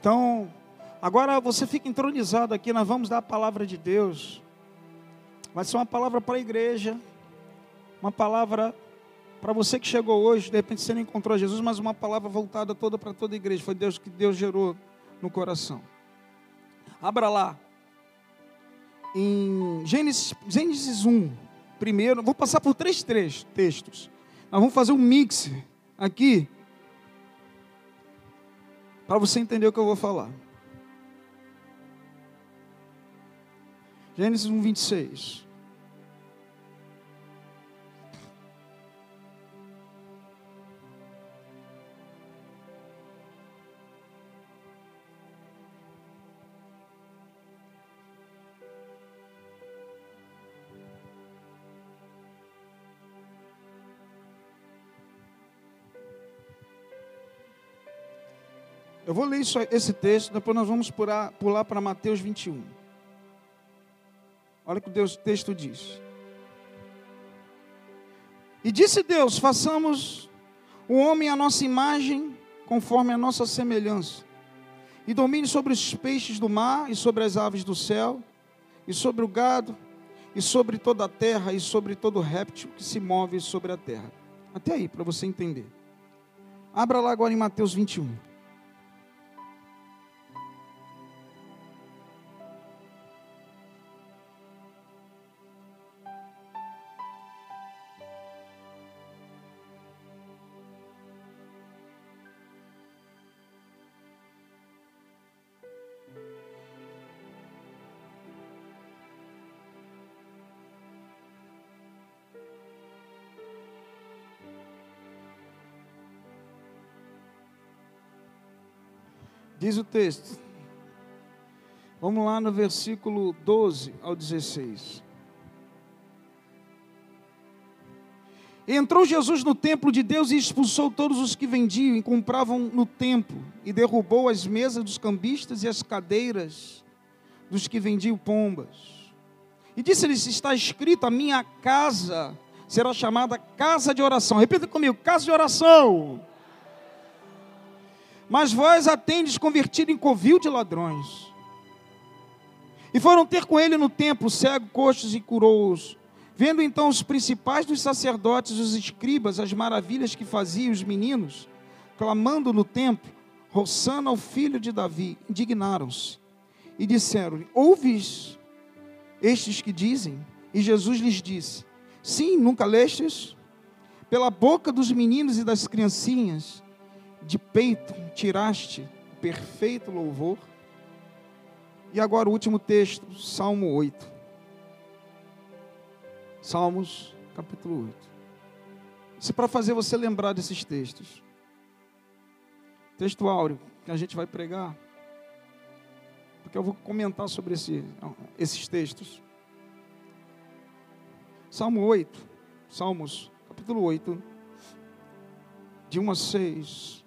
Então, agora você fica entronizado aqui, nós vamos dar a palavra de Deus. Vai ser uma palavra para a igreja, uma palavra para você que chegou hoje, de repente você não encontrou Jesus, mas uma palavra voltada toda para toda a igreja. Foi Deus que Deus gerou no coração. Abra lá. Em Gênesis, Gênesis 1, primeiro, vou passar por três, três textos. Nós vamos fazer um mix aqui para você entender o que eu vou falar. Gênesis 1, 26. Eu vou ler isso, esse texto, depois nós vamos pular, pular para Mateus 21. Olha o que Deus, o texto diz. E disse Deus: façamos o homem à nossa imagem, conforme a nossa semelhança, e domine sobre os peixes do mar, e sobre as aves do céu, e sobre o gado, e sobre toda a terra, e sobre todo réptil que se move sobre a terra. Até aí, para você entender. Abra lá agora em Mateus 21. Diz o texto. Vamos lá no versículo 12 ao 16. Entrou Jesus no templo de Deus e expulsou todos os que vendiam e compravam no templo, e derrubou as mesas dos cambistas e as cadeiras dos que vendiam pombas. E disse-lhes: Está escrito: A minha casa será chamada casa de oração. Repita comigo: casa de oração. Mas vós a tendes convertido em covil de ladrões. E foram ter com ele no templo cego, coxos e curou-os. Vendo então os principais dos sacerdotes, os escribas, as maravilhas que faziam os meninos, clamando no templo, roçando ao filho de Davi, indignaram-se e disseram: Ouves estes que dizem? E Jesus lhes disse: Sim, nunca lestes? Pela boca dos meninos e das criancinhas de peito tiraste o perfeito louvor. E agora o último texto, Salmo 8. Salmos, capítulo 8. Isso é para fazer você lembrar desses textos. Texto áureo, que a gente vai pregar. Porque eu vou comentar sobre esse, esses textos. Salmo 8, Salmos, capítulo 8, de 1 a 6.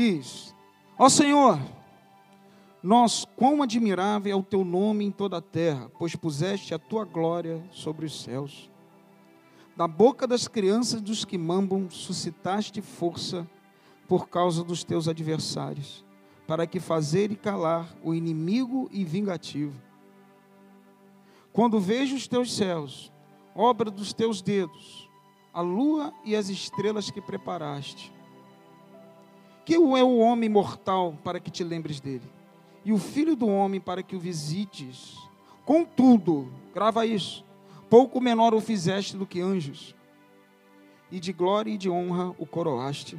Diz: Ó Senhor, nós, quão admirável é o teu nome em toda a terra, pois puseste a tua glória sobre os céus. Da boca das crianças dos que mambam, suscitaste força por causa dos teus adversários, para que fazer e calar o inimigo e vingativo. Quando vejo os teus céus, obra dos teus dedos, a lua e as estrelas que preparaste, que é o homem mortal para que te lembres dele? E o filho do homem para que o visites? Contudo, grava isso, pouco menor o fizeste do que anjos, e de glória e de honra o coroaste.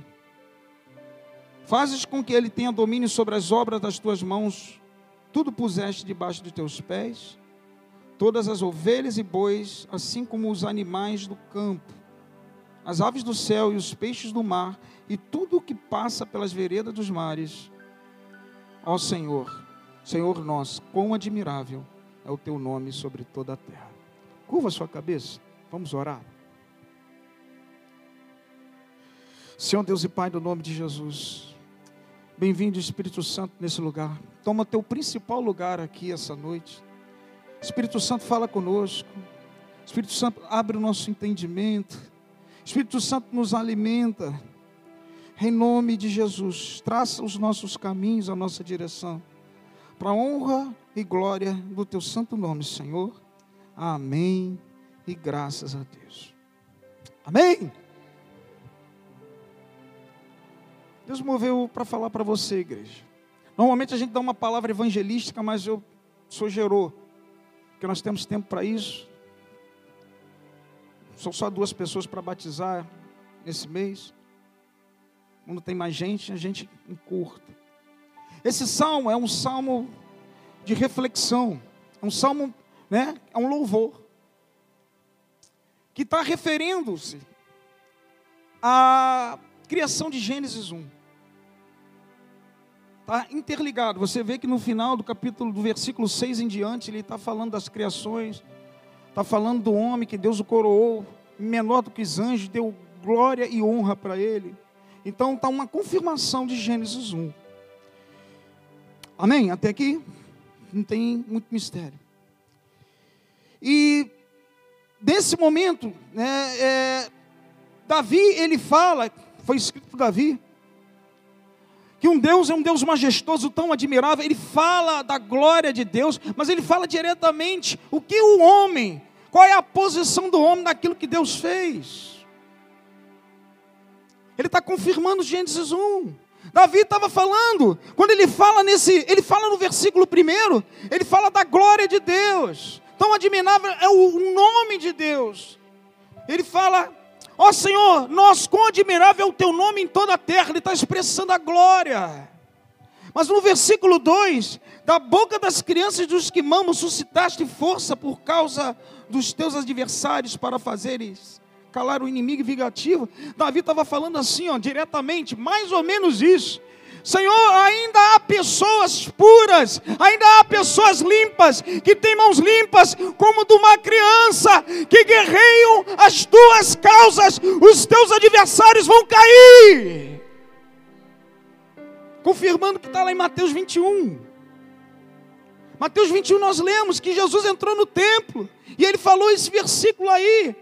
Fazes com que ele tenha domínio sobre as obras das tuas mãos, tudo puseste debaixo de teus pés, todas as ovelhas e bois, assim como os animais do campo as aves do céu e os peixes do mar e tudo o que passa pelas veredas dos mares. Ó Senhor, Senhor nosso, quão admirável é o teu nome sobre toda a terra. Curva a sua cabeça, vamos orar. Senhor Deus e Pai, no nome de Jesus, Bem-vindo, Espírito Santo, nesse lugar. Toma teu principal lugar aqui essa noite. Espírito Santo, fala conosco. Espírito Santo, abre o nosso entendimento. Espírito Santo, nos alimenta. Em nome de Jesus, traça os nossos caminhos, a nossa direção. Para honra e glória do teu santo nome, Senhor. Amém. E graças a Deus. Amém. Deus moveu para falar para você, igreja. Normalmente a gente dá uma palavra evangelística, mas eu sou gerou, porque nós temos tempo para isso. São só duas pessoas para batizar nesse mês. Quando tem mais gente, a gente encurta. Esse salmo é um salmo de reflexão, é um salmo, né? É um louvor que está referindo-se à criação de Gênesis 1. Está interligado. Você vê que no final do capítulo, do versículo 6 em diante, ele está falando das criações, está falando do homem que Deus o coroou, menor do que os anjos, deu glória e honra para ele. Então está uma confirmação de Gênesis 1. Amém? Até aqui não tem muito mistério. E nesse momento, né, é, Davi ele fala, foi escrito por Davi, que um Deus é um Deus majestoso, tão admirável. Ele fala da glória de Deus, mas ele fala diretamente o que o homem, qual é a posição do homem naquilo que Deus fez. Ele está confirmando Gênesis 1. Davi estava falando, quando ele fala nesse, ele fala no versículo primeiro, ele fala da glória de Deus. Tão admirável é o nome de Deus. Ele fala Ó oh, Senhor, nós quão admirável é o teu nome em toda a terra, ele está expressando a glória. Mas no versículo 2, da boca das crianças dos que mamam, suscitaste força por causa dos teus adversários para fazeres calar o inimigo vingativo. Davi estava falando assim, ó, diretamente, mais ou menos isso. Senhor, ainda há pessoas puras, ainda há pessoas limpas, que têm mãos limpas, como de uma criança, que guerreiam as tuas causas, os teus adversários vão cair. Confirmando que está lá em Mateus 21. Mateus 21 nós lemos que Jesus entrou no templo e ele falou esse versículo aí.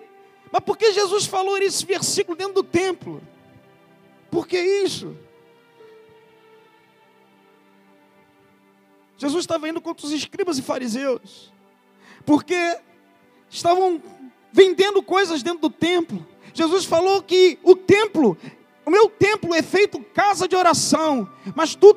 Mas por que Jesus falou esse versículo dentro do templo? Por que isso? Jesus estava indo contra os escribas e fariseus, porque estavam vendendo coisas dentro do templo. Jesus falou que o templo, o meu templo é feito casa de oração, mas tu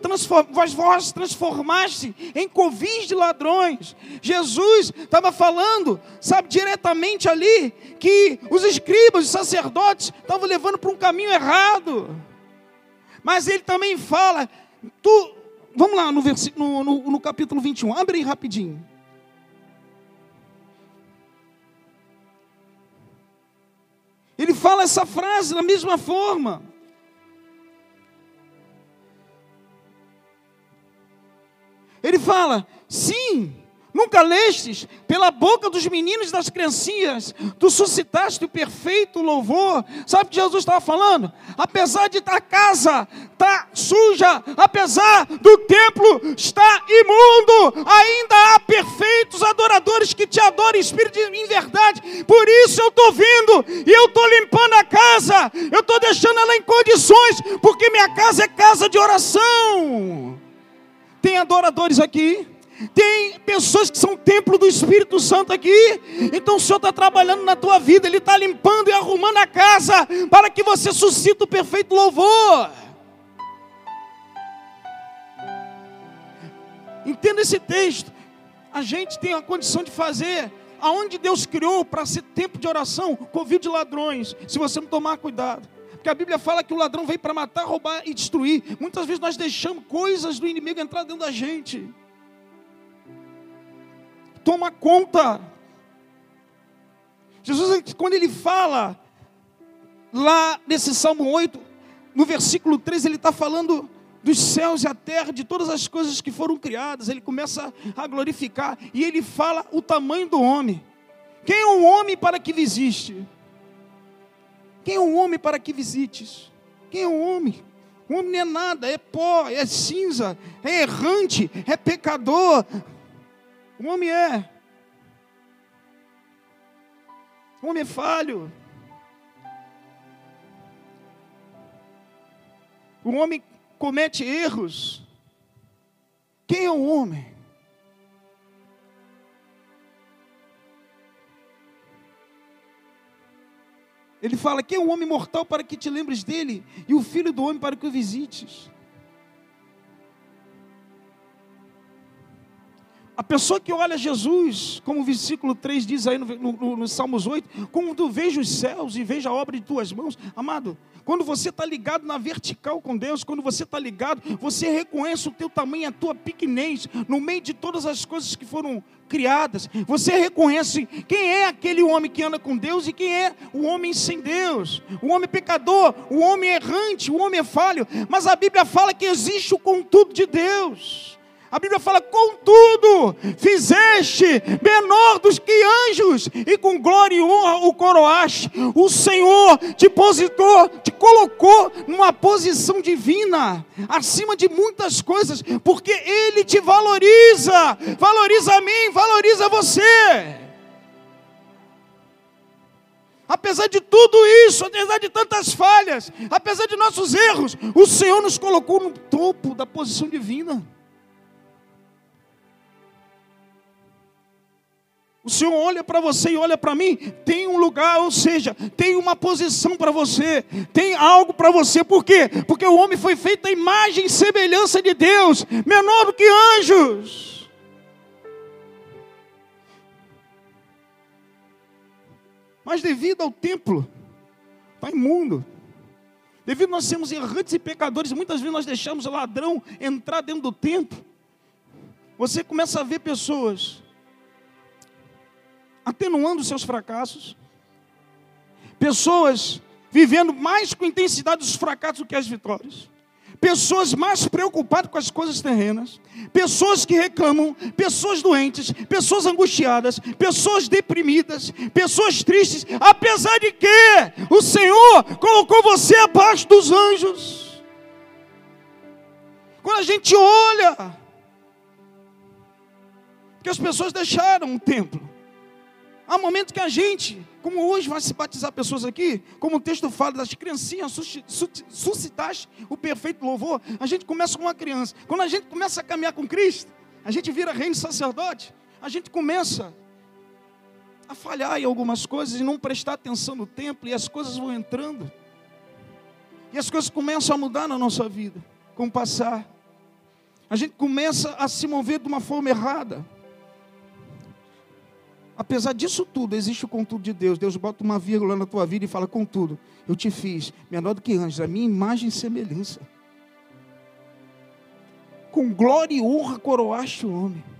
vós transformaste em covis de ladrões. Jesus estava falando, sabe, diretamente ali, que os escribas, os sacerdotes estavam levando para um caminho errado. Mas ele também fala, tu Vamos lá no, versículo, no, no, no capítulo 21, abre aí rapidinho. Ele fala essa frase da mesma forma. Ele fala: sim, Nunca lestes pela boca dos meninos das criancinhas, tu suscitaste o perfeito louvor. Sabe o que Jesus estava falando? Apesar de a casa estar tá suja, apesar do templo estar imundo, ainda há perfeitos adoradores que te adoram espírito em verdade. Por isso eu estou vindo e eu estou limpando a casa, eu estou deixando ela em condições, porque minha casa é casa de oração. Tem adoradores aqui? Tem pessoas que são templo do Espírito Santo aqui. Então o Senhor está trabalhando na tua vida, Ele está limpando e arrumando a casa para que você suscite o perfeito louvor. Entenda esse texto. A gente tem a condição de fazer aonde Deus criou para ser tempo de oração, convite de ladrões, se você não tomar cuidado. Porque a Bíblia fala que o ladrão veio para matar, roubar e destruir. Muitas vezes nós deixamos coisas do inimigo entrar dentro da gente toma conta. Jesus, quando ele fala, lá nesse Salmo 8, no versículo 3, ele está falando dos céus e a terra, de todas as coisas que foram criadas, ele começa a glorificar, e ele fala o tamanho do homem. Quem é um homem para que visite? Quem é um homem para que visites? Quem é um homem? O homem não é nada, é pó, é cinza, é errante, é pecador. O homem é. O homem é falho. O homem comete erros. Quem é o homem? Ele fala: Quem é o homem mortal para que te lembres dele? E o filho do homem para que o visites? A pessoa que olha Jesus, como o versículo 3 diz aí no, no, no Salmos 8, como tu vejo os céus e vejo a obra de tuas mãos, amado, quando você está ligado na vertical com Deus, quando você está ligado, você reconhece o teu tamanho, a tua pequenez, no meio de todas as coisas que foram criadas. Você reconhece quem é aquele homem que anda com Deus e quem é o homem sem Deus. O homem pecador, o homem errante, o homem falho. Mas a Bíblia fala que existe o contudo de Deus. A Bíblia fala: contudo, fizeste menor dos que anjos, e com glória e honra o coroaste. O Senhor te positou, te colocou numa posição divina, acima de muitas coisas, porque Ele te valoriza, valoriza a mim, valoriza você. Apesar de tudo isso, apesar de tantas falhas, apesar de nossos erros, o Senhor nos colocou no topo da posição divina. O Senhor olha para você e olha para mim, tem um lugar, ou seja, tem uma posição para você, tem algo para você, por quê? Porque o homem foi feito à imagem e semelhança de Deus, menor do que anjos. Mas devido ao templo, está imundo, devido a nós sermos errantes e pecadores, muitas vezes nós deixamos o ladrão entrar dentro do templo, você começa a ver pessoas atenuando seus fracassos, pessoas vivendo mais com intensidade os fracassos do que as vitórias, pessoas mais preocupadas com as coisas terrenas, pessoas que reclamam, pessoas doentes, pessoas angustiadas, pessoas deprimidas, pessoas tristes, apesar de que o Senhor colocou você abaixo dos anjos. Quando a gente olha, que as pessoas deixaram o templo, Há momentos que a gente, como hoje vai se batizar pessoas aqui, como o texto fala das criancinhas, suscitaste o perfeito louvor, a gente começa com uma criança. Quando a gente começa a caminhar com Cristo, a gente vira reino sacerdote, a gente começa a falhar em algumas coisas e não prestar atenção no templo, e as coisas vão entrando. E as coisas começam a mudar na nossa vida, com o passar. A gente começa a se mover de uma forma errada. Apesar disso tudo, existe o contudo de Deus. Deus bota uma vírgula na tua vida e fala: contudo, eu te fiz menor do que anjos, a minha imagem e semelhança. Com glória e honra coroaste o homem.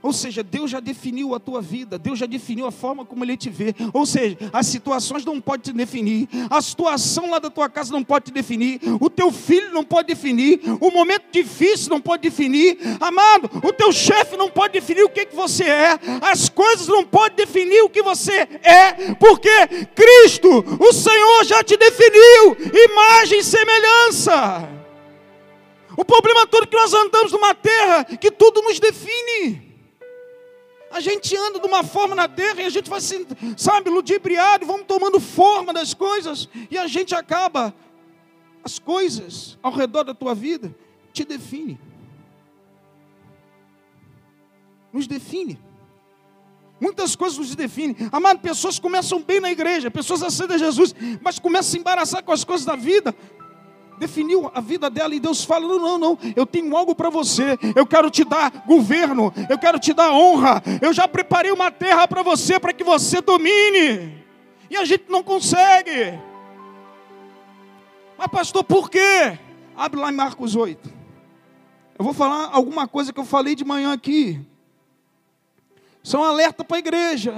Ou seja, Deus já definiu a tua vida, Deus já definiu a forma como Ele te vê. Ou seja, as situações não podem te definir, a situação lá da tua casa não pode te definir, o teu filho não pode definir, o momento difícil não pode definir, amado, o teu chefe não pode definir o que, que você é, as coisas não podem definir o que você é, porque Cristo, o Senhor, já te definiu, imagem e semelhança. O problema todo é que nós andamos numa terra que tudo nos define. A gente anda de uma forma na terra e a gente vai se, sabe, ludibriado, vamos tomando forma das coisas e a gente acaba. As coisas ao redor da tua vida te define. Nos define. Muitas coisas nos definem. Amado, pessoas começam bem na igreja, pessoas aceitam Jesus, mas começam a se embaraçar com as coisas da vida, definiu a vida dela e Deus fala: não, não, não, eu tenho algo para você, eu quero te dar governo, eu quero te dar honra, eu já preparei uma terra para você, para que você domine, e a gente não consegue. Mas, pastor, por quê? Abre lá em Marcos 8. Eu vou falar alguma coisa que eu falei de manhã aqui. São é um alerta para a igreja.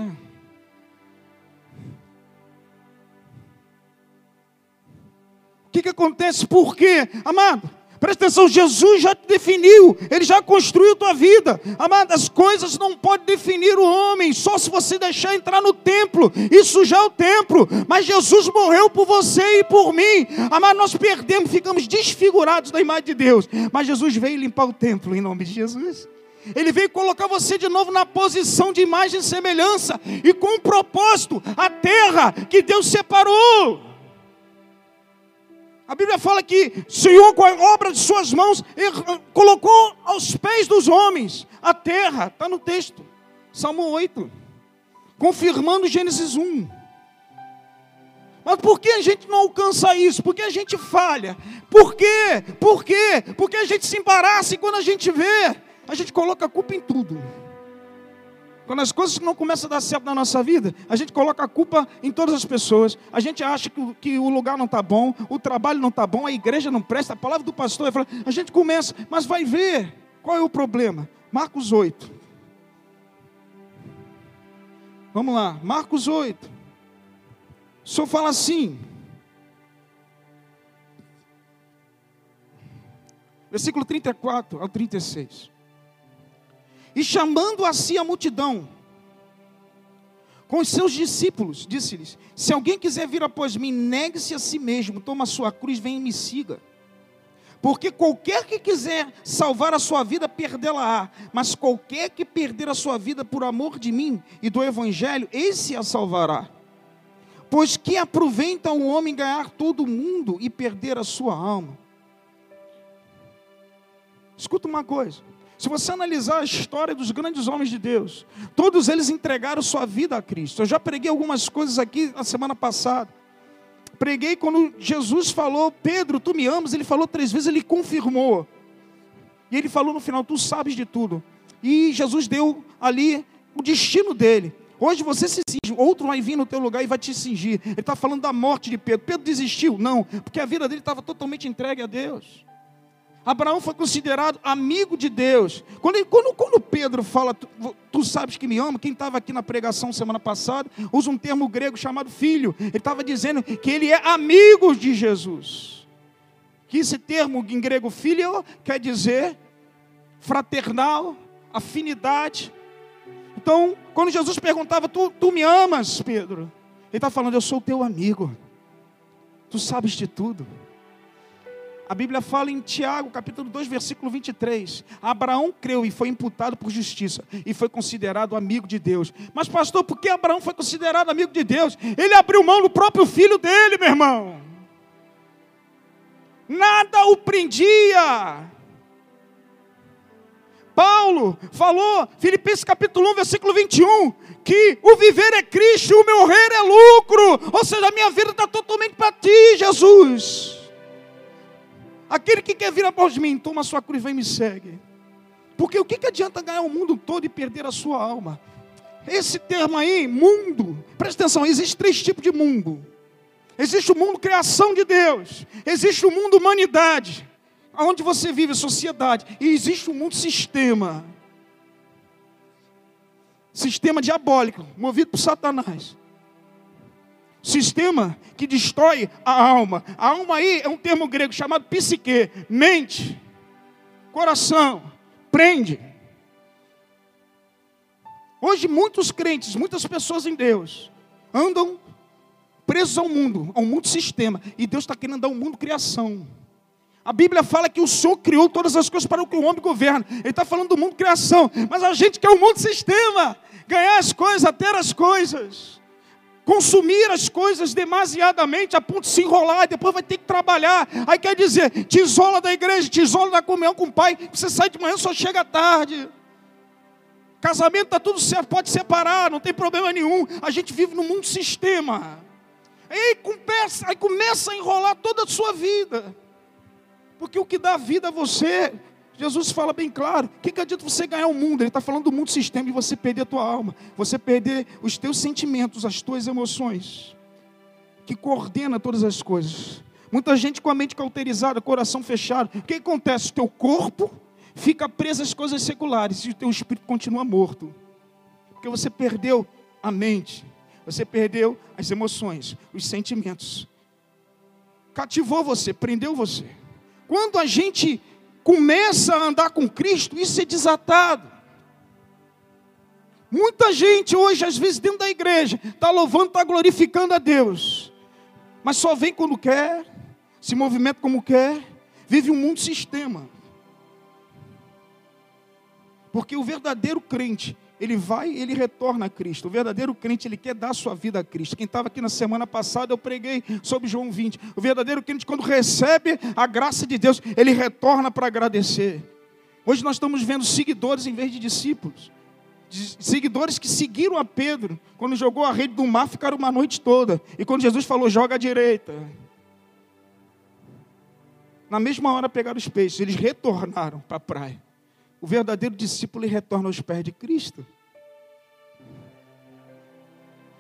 O que, que acontece? Por quê? Amado, Presta atenção, Jesus já te definiu, Ele já construiu tua vida. Amado, as coisas não podem definir o homem, só se você deixar entrar no templo Isso já é o templo. Mas Jesus morreu por você e por mim. Amado, nós perdemos, ficamos desfigurados da imagem de Deus. Mas Jesus veio limpar o templo em nome de Jesus. Ele veio colocar você de novo na posição de imagem e semelhança, e com um propósito, a terra que Deus separou. A Bíblia fala que o Senhor, com a obra de suas mãos, colocou aos pés dos homens a terra, está no texto, Salmo 8, confirmando Gênesis 1. Mas por que a gente não alcança isso? Por que a gente falha? Por quê? Por quê? Porque a gente se embaraça e quando a gente vê, a gente coloca a culpa em tudo. Quando as coisas não começam a dar certo na nossa vida, a gente coloca a culpa em todas as pessoas. A gente acha que, que o lugar não está bom, o trabalho não está bom, a igreja não presta, a palavra do pastor é. A gente começa, mas vai ver qual é o problema. Marcos 8. Vamos lá, Marcos 8. O senhor fala assim. Versículo 34 ao 36. E chamando a si a multidão, com os seus discípulos, disse-lhes: Se alguém quiser vir após mim, negue-se a si mesmo, toma a sua cruz, vem e me siga. Porque qualquer que quiser salvar a sua vida, perdê-la-á. Mas qualquer que perder a sua vida por amor de mim e do Evangelho, esse a salvará. Pois que aproveita o homem ganhar todo o mundo e perder a sua alma? Escuta uma coisa. Se você analisar a história dos grandes homens de Deus, todos eles entregaram sua vida a Cristo. Eu já preguei algumas coisas aqui na semana passada. Preguei quando Jesus falou, Pedro, tu me amas, ele falou três vezes, ele confirmou. E ele falou no final, tu sabes de tudo. E Jesus deu ali o destino dele. Hoje você se cinge, outro vai vir no teu lugar e vai te cingir. Ele está falando da morte de Pedro. Pedro desistiu? Não, porque a vida dele estava totalmente entregue a Deus. Abraão foi considerado amigo de Deus. Quando, quando, quando Pedro fala, tu, tu, sabes que me ama, quem estava aqui na pregação semana passada, usa um termo grego chamado filho. Ele estava dizendo que ele é amigo de Jesus. Que esse termo em grego filho quer dizer fraternal, afinidade. Então, quando Jesus perguntava, tu, tu me amas, Pedro? Ele está falando, eu sou teu amigo. Tu sabes de tudo. A Bíblia fala em Tiago, capítulo 2, versículo 23. Abraão creu e foi imputado por justiça e foi considerado amigo de Deus. Mas, pastor, por que Abraão foi considerado amigo de Deus? Ele abriu mão do próprio filho dele, meu irmão. Nada o prendia. Paulo falou, Filipenses capítulo 1, versículo 21, que o viver é Cristo o meu morrer é lucro. Ou seja, a minha vida está totalmente para ti, Jesus. Aquele que quer vir após mim, toma a sua cruz e vem me segue. Porque o que, que adianta ganhar o mundo todo e perder a sua alma? Esse termo aí, mundo, presta atenção, existe três tipos de mundo. Existe o mundo criação de Deus, existe o mundo humanidade, onde você vive, sociedade, e existe o mundo sistema. Sistema diabólico, movido por Satanás. Sistema que destrói a alma. A alma aí é um termo grego chamado psique, mente, coração, prende. Hoje muitos crentes, muitas pessoas em Deus andam presos ao mundo, ao mundo sistema, e Deus está querendo dar um mundo criação. A Bíblia fala que o Senhor criou todas as coisas para que o homem governe. Ele está falando do mundo criação, mas a gente quer o mundo sistema, ganhar as coisas, ter as coisas consumir as coisas demasiadamente a ponto de se enrolar, e depois vai ter que trabalhar. Aí quer dizer, te isola da igreja, te isola da comunhão com o pai, você sai de manhã só chega tarde. Casamento está tudo certo, pode separar, não tem problema nenhum. A gente vive no mundo sistema. Aí começa, aí começa a enrolar toda a sua vida. Porque o que dá vida a você Jesus fala bem claro: o que, que adianta você ganhar o mundo? Ele está falando do mundo sistema e você perder a tua alma, você perder os teus sentimentos, as tuas emoções, que coordena todas as coisas. Muita gente com a mente cauterizada, coração fechado. O que acontece? O teu corpo fica preso às coisas seculares e o teu espírito continua morto. Porque você perdeu a mente, você perdeu as emoções, os sentimentos. Cativou você, prendeu você. quando a gente começa a andar com Cristo, isso é desatado. Muita gente hoje, às vezes, dentro da igreja, está louvando, está glorificando a Deus, mas só vem quando quer, se movimenta como quer, vive um mundo sistema. Porque o verdadeiro crente, ele vai e ele retorna a Cristo. O verdadeiro crente, ele quer dar sua vida a Cristo. Quem estava aqui na semana passada, eu preguei sobre João 20. O verdadeiro crente, quando recebe a graça de Deus, ele retorna para agradecer. Hoje nós estamos vendo seguidores em vez de discípulos. Seguidores que seguiram a Pedro, quando jogou a rede do mar, ficaram uma noite toda. E quando Jesus falou, joga à direita. Na mesma hora pegaram os peixes, eles retornaram para a praia. O verdadeiro discípulo retorna aos pés de Cristo.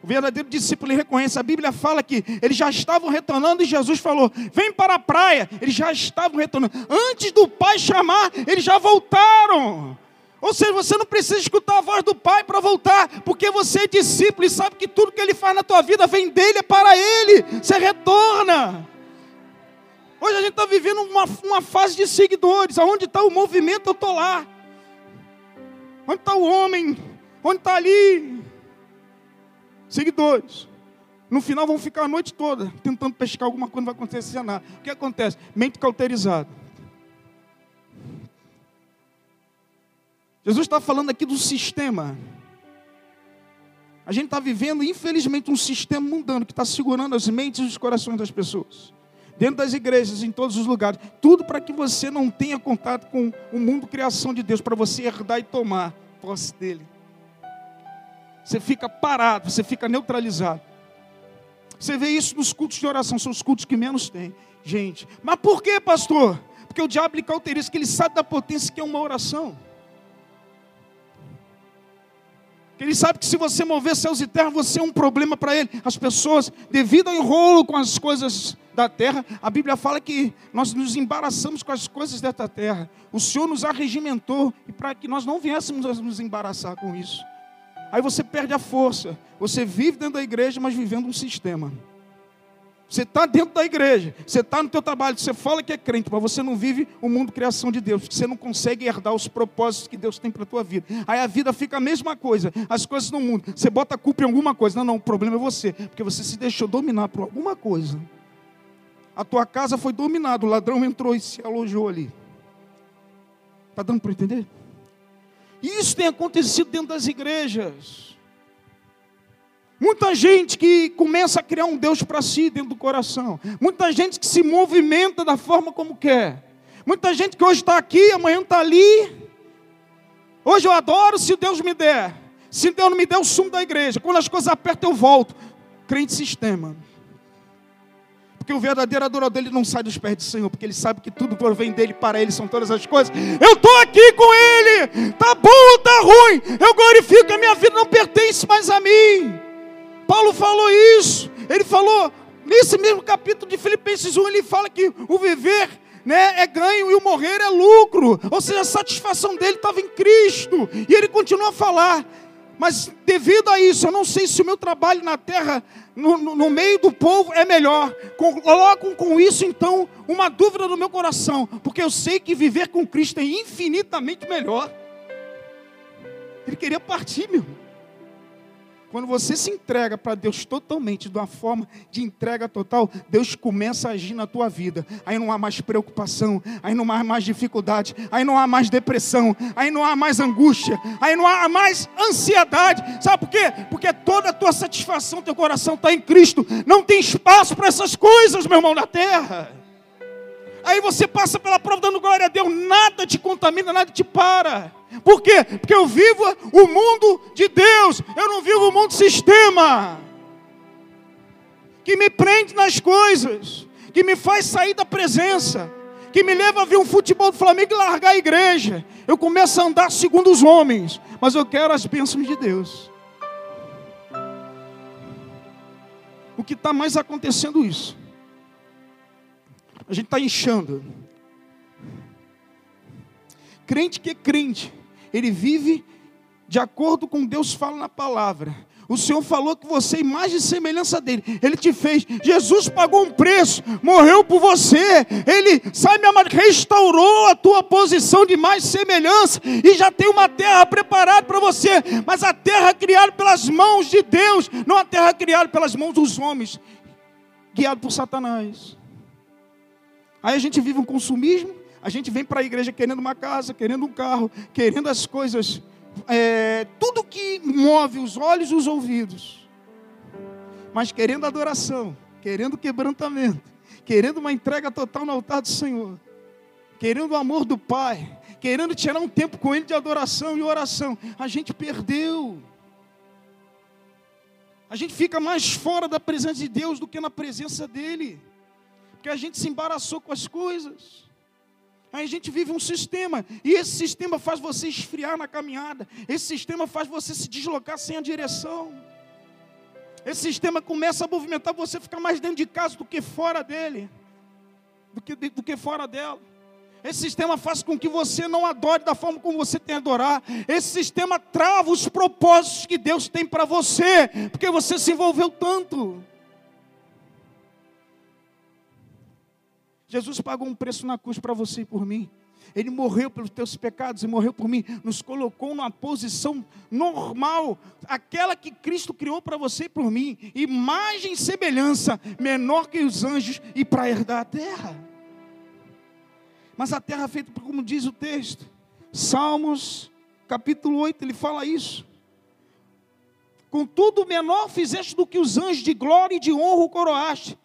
O verdadeiro discípulo reconhece, a Bíblia fala que eles já estavam retornando e Jesus falou: vem para a praia. Eles já estavam retornando. Antes do Pai chamar, eles já voltaram. Ou seja, você não precisa escutar a voz do Pai para voltar, porque você é discípulo e sabe que tudo que Ele faz na tua vida vem dele, é para Ele. Você retorna. Hoje a gente está vivendo uma, uma fase de seguidores. Aonde está o movimento, eu estou lá. Onde está o homem? Onde está ali? Seguidores. No final vão ficar a noite toda tentando pescar alguma coisa, não vai acontecer nada. O que acontece? Mente cauterizada. Jesus está falando aqui do sistema. A gente está vivendo, infelizmente, um sistema mundano que está segurando as mentes e os corações das pessoas dentro das igrejas, em todos os lugares. Tudo para que você não tenha contato com o mundo criação de Deus, para você herdar e tomar posse dele. Você fica parado, você fica neutralizado. Você vê isso nos cultos de oração, são os cultos que menos tem. Gente, mas por que, pastor? Porque o diabo lhe cauteriza, que ele sabe da potência que é uma oração. Ele sabe que se você mover céus e terra, você é um problema para ele. As pessoas, devido ao enrolo com as coisas da terra, a Bíblia fala que nós nos embaraçamos com as coisas desta terra. O Senhor nos arregimentou e para que nós não viéssemos a nos embaraçar com isso. Aí você perde a força. Você vive dentro da igreja, mas vivendo um sistema. Você está dentro da igreja, você está no teu trabalho, você fala que é crente, mas você não vive o mundo criação de Deus, você não consegue herdar os propósitos que Deus tem para a tua vida. Aí a vida fica a mesma coisa, as coisas não mudam. Você bota a culpa em alguma coisa. Não, não, o problema é você, porque você se deixou dominar por alguma coisa. A tua casa foi dominada, o ladrão entrou e se alojou ali. Está dando para entender? Isso tem acontecido dentro das igrejas. Muita gente que começa a criar um Deus para si dentro do coração. Muita gente que se movimenta da forma como quer. Muita gente que hoje está aqui, amanhã está ali. Hoje eu adoro se Deus me der. Se Deus não me der o sumo da igreja. Quando as coisas apertam, eu volto. Crente sistema. Porque o verdadeiro adorador ele não sai dos pés do Senhor, porque ele sabe que tudo provém dele, para ele são todas as coisas. Eu estou aqui com ele, tá bom ou tá ruim? Eu glorifico a minha vida não pertence mais a mim. Paulo falou isso. Ele falou, nesse mesmo capítulo de Filipenses 1, ele fala que o viver né, é ganho e o morrer é lucro. Ou seja, a satisfação dele estava em Cristo. E ele continua a falar. Mas devido a isso, eu não sei se o meu trabalho na terra, no, no, no meio do povo, é melhor. Colocam com isso, então, uma dúvida no meu coração. Porque eu sei que viver com Cristo é infinitamente melhor. Ele queria partir, meu irmão. Quando você se entrega para Deus totalmente, de uma forma de entrega total, Deus começa a agir na tua vida. Aí não há mais preocupação, aí não há mais dificuldade, aí não há mais depressão, aí não há mais angústia, aí não há mais ansiedade. Sabe por quê? Porque toda a tua satisfação, teu coração está em Cristo. Não tem espaço para essas coisas, meu irmão, na terra. Aí você passa pela prova dando glória a Deus, nada te contamina, nada te para. Por quê? Porque eu vivo o mundo de Deus, eu não vivo o mundo sistema, que me prende nas coisas, que me faz sair da presença, que me leva a ver um futebol do Flamengo e largar a igreja. Eu começo a andar segundo os homens, mas eu quero as bênçãos de Deus. O que está mais acontecendo isso? A gente está inchando. Crente que é crente, ele vive de acordo com Deus fala na palavra. O Senhor falou que você é imagem e semelhança dele. Ele te fez. Jesus pagou um preço, morreu por você. Ele, sabe, amada, restaurou a tua posição de mais semelhança e já tem uma terra preparada para você. Mas a terra criada pelas mãos de Deus, não a terra criada pelas mãos dos homens, guiado por Satanás. Aí a gente vive um consumismo, a gente vem para a igreja querendo uma casa, querendo um carro, querendo as coisas é, tudo que move os olhos e os ouvidos, mas querendo adoração, querendo quebrantamento, querendo uma entrega total no altar do Senhor, querendo o amor do Pai, querendo tirar um tempo com Ele de adoração e oração, a gente perdeu. A gente fica mais fora da presença de Deus do que na presença dEle, porque a gente se embaraçou com as coisas. Aí a gente vive um sistema, e esse sistema faz você esfriar na caminhada, esse sistema faz você se deslocar sem a direção. Esse sistema começa a movimentar você ficar mais dentro de casa do que fora dele, do que, do que fora dela. Esse sistema faz com que você não adore da forma como você tem a adorar. Esse sistema trava os propósitos que Deus tem para você, porque você se envolveu tanto. Jesus pagou um preço na cruz para você e por mim. Ele morreu pelos teus pecados e morreu por mim, nos colocou numa posição normal, aquela que Cristo criou para você e por mim, imagem e semelhança, menor que os anjos, e para herdar a terra. Mas a terra feita como diz o texto, Salmos capítulo 8, ele fala isso. Contudo, menor fizeste do que os anjos de glória e de honra o coroaste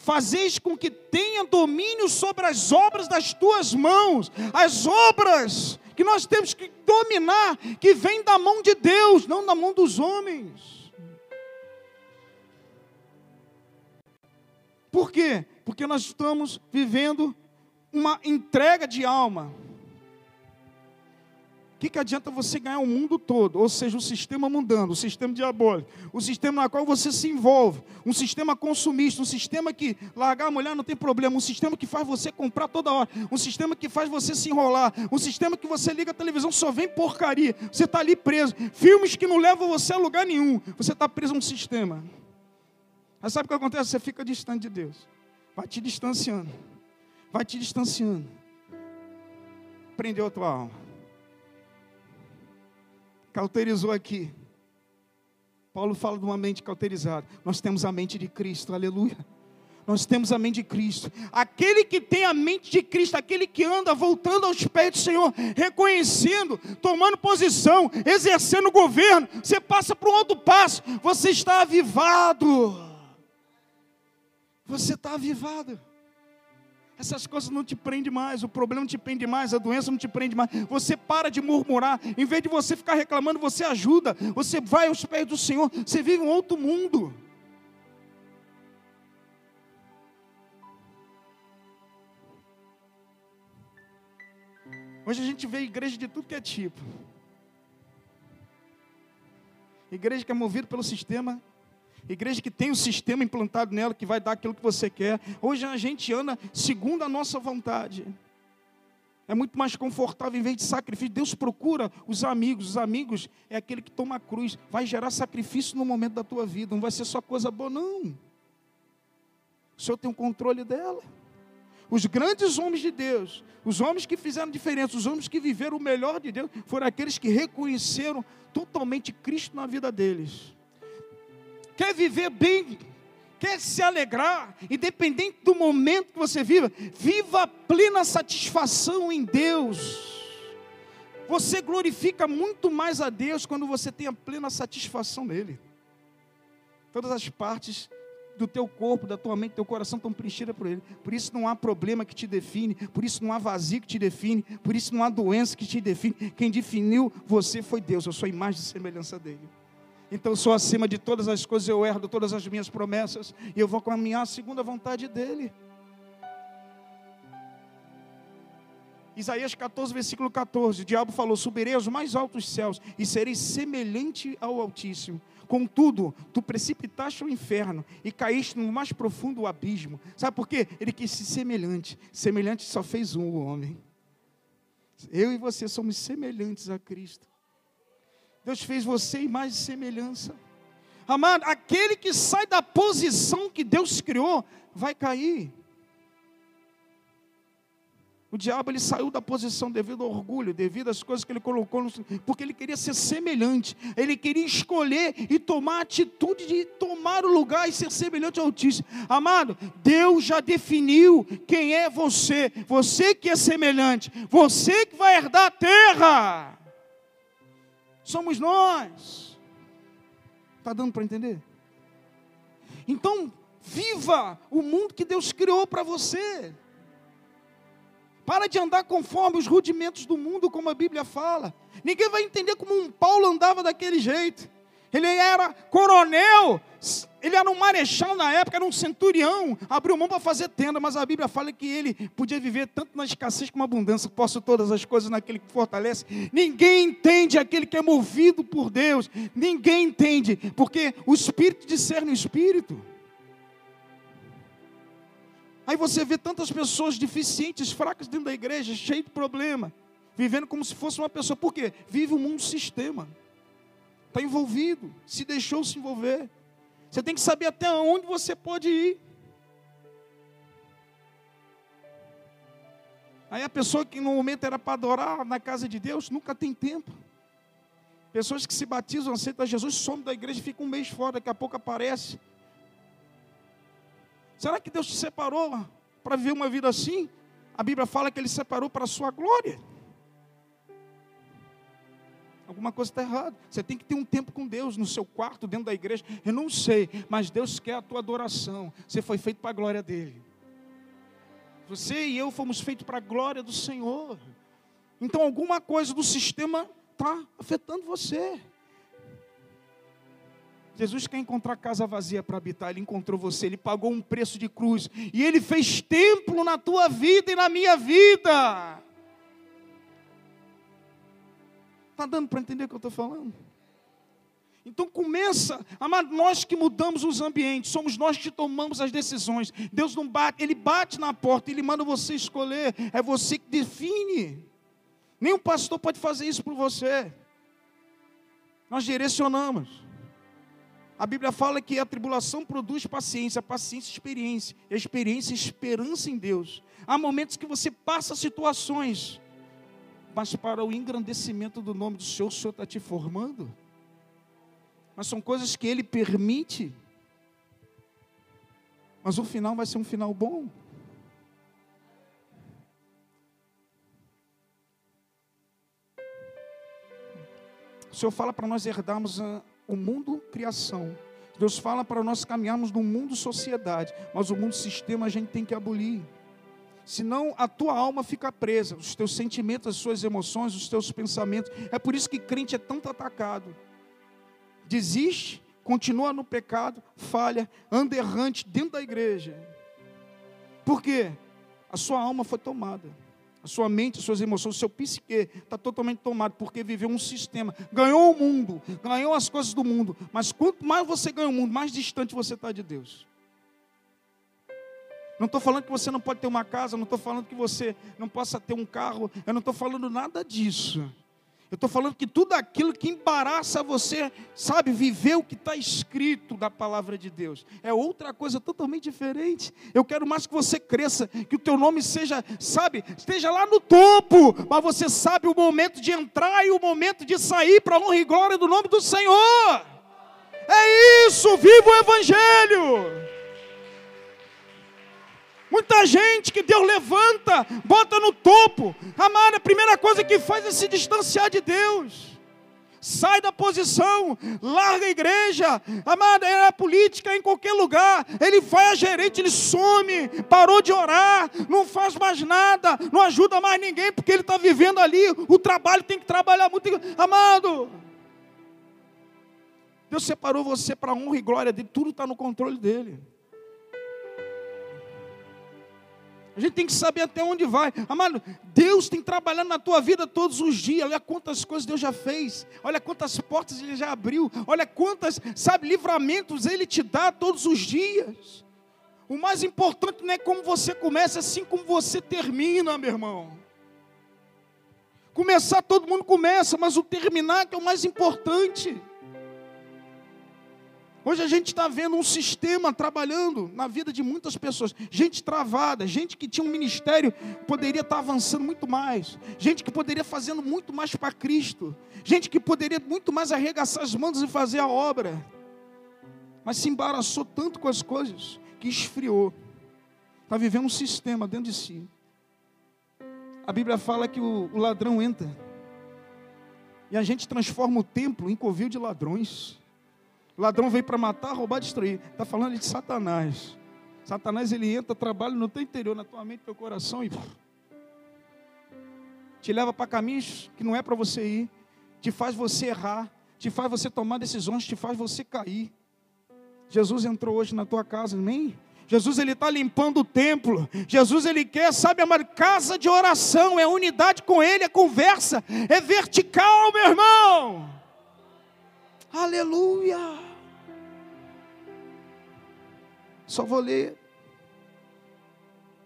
fazeis com que tenha domínio sobre as obras das tuas mãos, as obras que nós temos que dominar, que vem da mão de Deus, não da mão dos homens. Por quê? Porque nós estamos vivendo uma entrega de alma que, que adianta você ganhar o mundo todo? Ou seja, o sistema mundano, o sistema diabólico, o sistema na qual você se envolve, um sistema consumista, um sistema que largar a mulher não tem problema, um sistema que faz você comprar toda hora, um sistema que faz você se enrolar, um sistema que você liga a televisão, só vem porcaria, você está ali preso. Filmes que não levam você a lugar nenhum, você está preso a um sistema. Mas sabe o que acontece? Você fica distante de Deus, vai te distanciando, vai te distanciando, prendeu a tua alma cauterizou aqui. Paulo fala de uma mente cauterizada. Nós temos a mente de Cristo, aleluia. Nós temos a mente de Cristo. Aquele que tem a mente de Cristo, aquele que anda voltando aos pés do Senhor, reconhecendo, tomando posição, exercendo governo, você passa para um outro passo, você está avivado. Você está avivado. Essas coisas não te prendem mais, o problema não te prende mais, a doença não te prende mais. Você para de murmurar, em vez de você ficar reclamando, você ajuda, você vai aos pés do Senhor, você vive um outro mundo. Hoje a gente vê igreja de tudo que é tipo. Igreja que é movida pelo sistema Igreja que tem um sistema implantado nela que vai dar aquilo que você quer. Hoje a gente anda segundo a nossa vontade. É muito mais confortável em vez de sacrifício. Deus procura os amigos. Os amigos é aquele que toma a cruz. Vai gerar sacrifício no momento da tua vida. Não vai ser só coisa boa, não. O Senhor tem o controle dela. Os grandes homens de Deus, os homens que fizeram diferença, os homens que viveram o melhor de Deus, foram aqueles que reconheceram totalmente Cristo na vida deles quer viver bem, quer se alegrar, independente do momento que você viva, viva a plena satisfação em Deus. Você glorifica muito mais a Deus quando você tem a plena satisfação nele. Todas as partes do teu corpo, da tua mente, do teu coração estão preenchidas por Ele. Por isso não há problema que te define, por isso não há vazio que te define, por isso não há doença que te define. Quem definiu você foi Deus, eu sou a imagem e semelhança dele. Então sou acima de todas as coisas, eu herdo todas as minhas promessas e eu vou caminhar segundo a vontade dele. Isaías 14, versículo 14: O diabo falou: Subirei aos mais altos céus e serei semelhante ao Altíssimo. Contudo, tu precipitaste o inferno e caíste no mais profundo abismo. Sabe por quê? Ele quis ser semelhante. Semelhante só fez um, o homem. Eu e você somos semelhantes a Cristo. Deus fez você em mais semelhança. amado, aquele que sai da posição que Deus criou, vai cair. O diabo ele saiu da posição devido ao orgulho, devido às coisas que ele colocou, no, porque ele queria ser semelhante, ele queria escolher e tomar a atitude de tomar o lugar e ser semelhante ao Altíssimo. Amado, Deus já definiu quem é você, você que é semelhante, você que vai herdar a terra. Somos nós. Está dando para entender? Então, viva o mundo que Deus criou para você. Para de andar conforme os rudimentos do mundo, como a Bíblia fala. Ninguém vai entender como um Paulo andava daquele jeito. Ele era coronel, ele era um marechal na época, era um centurião, abriu mão para fazer tenda, mas a Bíblia fala que ele podia viver tanto na escassez como na abundância, posso todas as coisas naquele que fortalece. Ninguém entende aquele que é movido por Deus, ninguém entende, porque o Espírito discerne o Espírito. Aí você vê tantas pessoas deficientes, fracas dentro da igreja, cheio de problema, vivendo como se fosse uma pessoa. Por quê? Vive um mundo sistema. Está envolvido, se deixou se envolver. Você tem que saber até onde você pode ir. Aí a pessoa que no momento era para adorar na casa de Deus, nunca tem tempo. Pessoas que se batizam, aceitam Jesus, somem da igreja, ficam um mês fora, daqui a pouco aparece. Será que Deus te separou para viver uma vida assim? A Bíblia fala que Ele separou para a sua glória. Alguma coisa está errada. Você tem que ter um tempo com Deus no seu quarto, dentro da igreja. Eu não sei, mas Deus quer a tua adoração. Você foi feito para a glória dele. Você e eu fomos feitos para a glória do Senhor. Então, alguma coisa do sistema está afetando você. Jesus quer encontrar casa vazia para habitar, ele encontrou você, ele pagou um preço de cruz, e ele fez templo na tua vida e na minha vida. Está dando para entender o que eu estou falando? Então começa, amado, nós que mudamos os ambientes, somos nós que tomamos as decisões. Deus não bate, Ele bate na porta, Ele manda você escolher, é você que define. Nenhum pastor pode fazer isso por você. Nós direcionamos. A Bíblia fala que a tribulação produz paciência, paciência experiência, experiência esperança em Deus. Há momentos que você passa situações, mas para o engrandecimento do nome do Senhor, o Senhor está te formando. Mas são coisas que Ele permite. Mas o final vai ser um final bom. O Senhor fala para nós herdarmos a, o mundo criação. Deus fala para nós caminharmos no mundo sociedade, mas o mundo sistema a gente tem que abolir. Senão a tua alma fica presa, os teus sentimentos, as suas emoções, os teus pensamentos. É por isso que crente é tanto atacado. Desiste, continua no pecado, falha, anda errante dentro da igreja. Por quê? A sua alma foi tomada. A sua mente, as suas emoções, o seu psique está totalmente tomado, porque viveu um sistema. Ganhou o mundo, ganhou as coisas do mundo. Mas quanto mais você ganha o mundo, mais distante você está de Deus. Não estou falando que você não pode ter uma casa, não estou falando que você não possa ter um carro, eu não estou falando nada disso. Eu estou falando que tudo aquilo que embaraça você, sabe, viver o que está escrito da palavra de Deus. É outra coisa totalmente diferente. Eu quero mais que você cresça, que o teu nome seja, sabe, esteja lá no topo, mas você sabe o momento de entrar e o momento de sair para a honra e glória do nome do Senhor. É isso, viva o Evangelho. Muita gente que Deus levanta, bota no topo. Amado, a primeira coisa que faz é se distanciar de Deus. Sai da posição, larga a igreja. Amada, era a política em qualquer lugar. Ele vai a gerente, ele some, parou de orar, não faz mais nada, não ajuda mais ninguém, porque ele está vivendo ali. O trabalho tem que trabalhar muito. Amado, Deus separou você para honra e glória dele, tudo está no controle dele. A gente tem que saber até onde vai. Amado, Deus tem trabalhando na tua vida todos os dias. Olha quantas coisas Deus já fez. Olha quantas portas Ele já abriu. Olha quantas, sabe, livramentos Ele te dá todos os dias. O mais importante não é como você começa, assim como você termina, meu irmão. Começar todo mundo começa, mas o terminar que é o mais importante. Hoje a gente está vendo um sistema trabalhando na vida de muitas pessoas. Gente travada, gente que tinha um ministério, poderia estar tá avançando muito mais. Gente que poderia fazendo muito mais para Cristo. Gente que poderia muito mais arregaçar as mãos e fazer a obra. Mas se embaraçou tanto com as coisas que esfriou. Está vivendo um sistema dentro de si. A Bíblia fala que o, o ladrão entra. E a gente transforma o templo em covil de ladrões. Ladrão veio para matar, roubar, destruir. Está falando de Satanás. Satanás ele entra, trabalha no teu interior, na tua mente, no teu coração e te leva para caminhos que não é para você ir, te faz você errar, te faz você tomar decisões, te faz você cair. Jesus entrou hoje na tua casa, amém? Jesus ele está limpando o templo. Jesus ele quer, sabe, amar casa de oração, é unidade com Ele, é conversa, é vertical, meu irmão. Aleluia. Só vou ler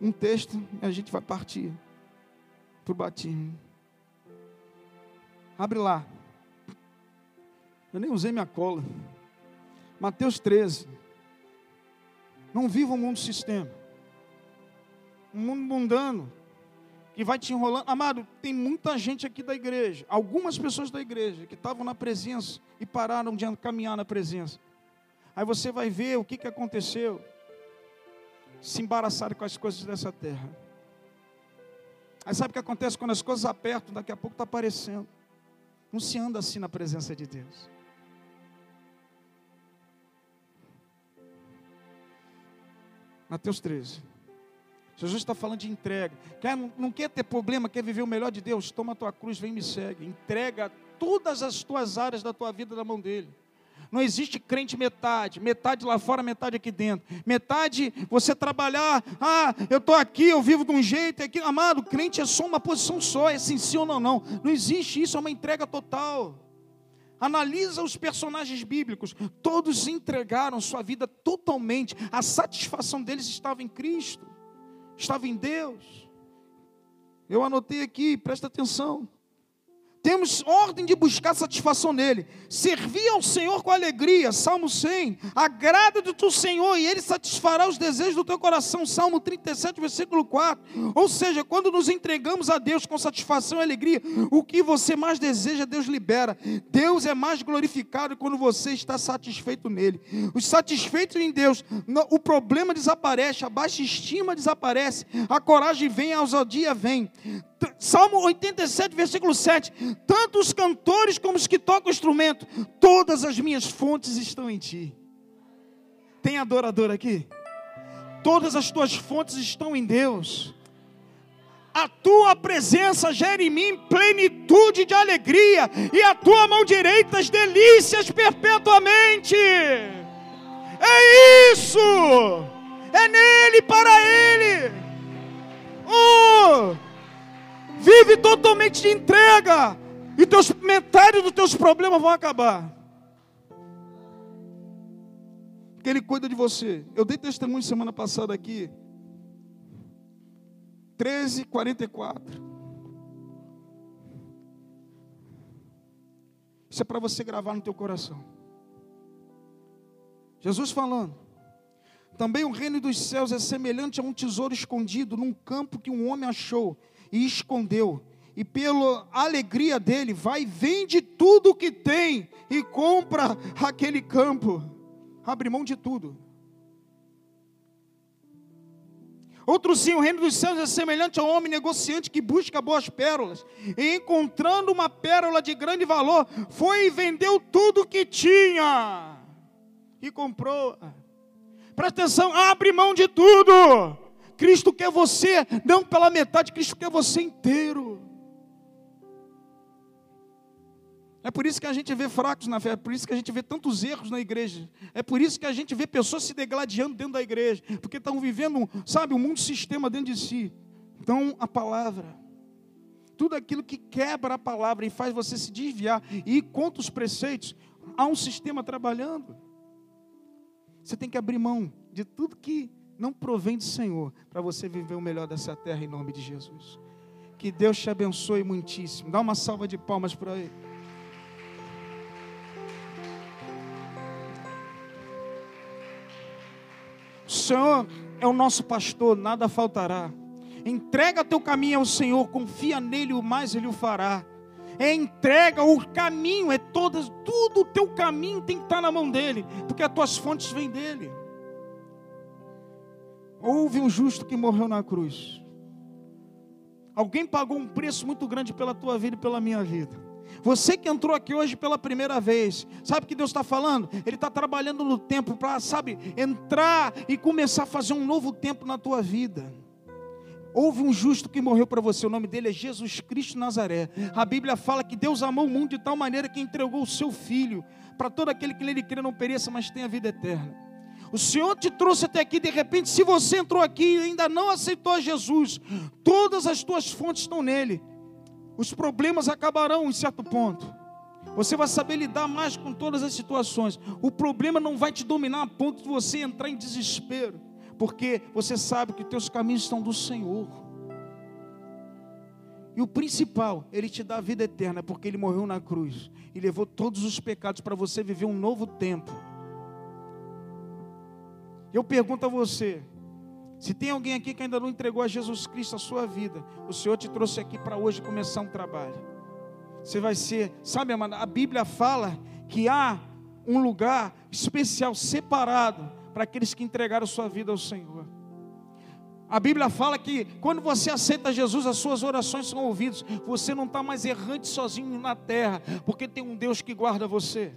um texto e a gente vai partir para o batismo. Abre lá. Eu nem usei minha cola. Mateus 13. Não viva o mundo sistema. Um mundo mundano que vai te enrolando. Amado, tem muita gente aqui da igreja, algumas pessoas da igreja que estavam na presença e pararam de caminhar na presença. Aí você vai ver o que, que aconteceu se embaraçarem com as coisas dessa terra. Aí sabe o que acontece quando as coisas apertam, daqui a pouco está aparecendo. Não se anda assim na presença de Deus. Mateus 13. Jesus está falando de entrega. Quer, não quer ter problema, quer viver o melhor de Deus? Toma a tua cruz, vem e me segue. Entrega todas as tuas áreas da tua vida na mão dele. Não existe crente metade, metade lá fora, metade aqui dentro. Metade você trabalhar, ah, eu estou aqui, eu vivo de um jeito, aqui, amado, crente é só uma posição só, é sim, sim ou não, não. Não existe isso, é uma entrega total. Analisa os personagens bíblicos, todos entregaram sua vida totalmente, a satisfação deles estava em Cristo, estava em Deus. Eu anotei aqui, presta atenção. Temos ordem de buscar satisfação nele. Servir ao Senhor com alegria. Salmo 100. Agrada-te do Senhor e ele satisfará os desejos do teu coração. Salmo 37, versículo 4. Ou seja, quando nos entregamos a Deus com satisfação e alegria, o que você mais deseja, Deus libera. Deus é mais glorificado quando você está satisfeito nele. Os satisfeitos em Deus, o problema desaparece, a baixa estima desaparece, a coragem vem, a ousadia vem. Salmo 87, versículo 7. Tanto os cantores como os que tocam o instrumento, todas as minhas fontes estão em ti. Tem adorador aqui? Todas as tuas fontes estão em Deus. A tua presença gera em mim plenitude de alegria, e a tua mão direita as delícias perpetuamente. É isso! É nele, para ele. Oh! Vive totalmente de entrega. E teus, metade dos teus problemas vão acabar. Porque Ele cuida de você. Eu dei testemunho semana passada aqui. 13, 44. Isso é para você gravar no teu coração. Jesus falando. Também o reino dos céus é semelhante a um tesouro escondido num campo que um homem achou e escondeu. E pela alegria dele, vai, vende tudo o que tem e compra aquele campo. Abre mão de tudo. Outro sim, o reino dos céus é semelhante ao homem negociante que busca boas pérolas. E encontrando uma pérola de grande valor, foi e vendeu tudo que tinha. E comprou. Presta atenção, abre mão de tudo. Cristo quer você, não pela metade, Cristo quer você inteiro. É por isso que a gente vê fracos na fé, é por isso que a gente vê tantos erros na igreja. É por isso que a gente vê pessoas se degladiando dentro da igreja, porque estão vivendo, sabe, um mundo sistema dentro de si. Então, a palavra, tudo aquilo que quebra a palavra e faz você se desviar e ir contra os preceitos, há um sistema trabalhando. Você tem que abrir mão de tudo que não provém do Senhor para você viver o melhor dessa terra em nome de Jesus. Que Deus te abençoe muitíssimo. Dá uma salva de palmas para Ele. Senhor é o nosso pastor, nada faltará. Entrega teu caminho ao Senhor, confia nele, o mais ele o fará. É entrega, o caminho, é todas, tudo o teu caminho tem que estar na mão dele, porque as tuas fontes vêm dele. Houve um justo que morreu na cruz. Alguém pagou um preço muito grande pela tua vida e pela minha vida. Você que entrou aqui hoje pela primeira vez, sabe o que Deus está falando? Ele está trabalhando no tempo para, sabe, entrar e começar a fazer um novo tempo na tua vida. Houve um justo que morreu para você, o nome dele é Jesus Cristo Nazaré. A Bíblia fala que Deus amou o mundo de tal maneira que entregou o seu Filho para todo aquele que nele crê não pereça, mas tenha vida eterna. O Senhor te trouxe até aqui, de repente, se você entrou aqui e ainda não aceitou Jesus, todas as tuas fontes estão nele. Os problemas acabarão em certo ponto. Você vai saber lidar mais com todas as situações. O problema não vai te dominar a ponto de você entrar em desespero, porque você sabe que teus caminhos estão do Senhor. E o principal, ele te dá a vida eterna, porque ele morreu na cruz e levou todos os pecados para você viver um novo tempo. Eu pergunto a você: se tem alguém aqui que ainda não entregou a Jesus Cristo a sua vida, o Senhor te trouxe aqui para hoje começar um trabalho. Você vai ser, sabe, amada, a Bíblia fala que há um lugar especial, separado, para aqueles que entregaram sua vida ao Senhor. A Bíblia fala que quando você aceita Jesus, as suas orações são ouvidas. Você não está mais errante sozinho na terra, porque tem um Deus que guarda você.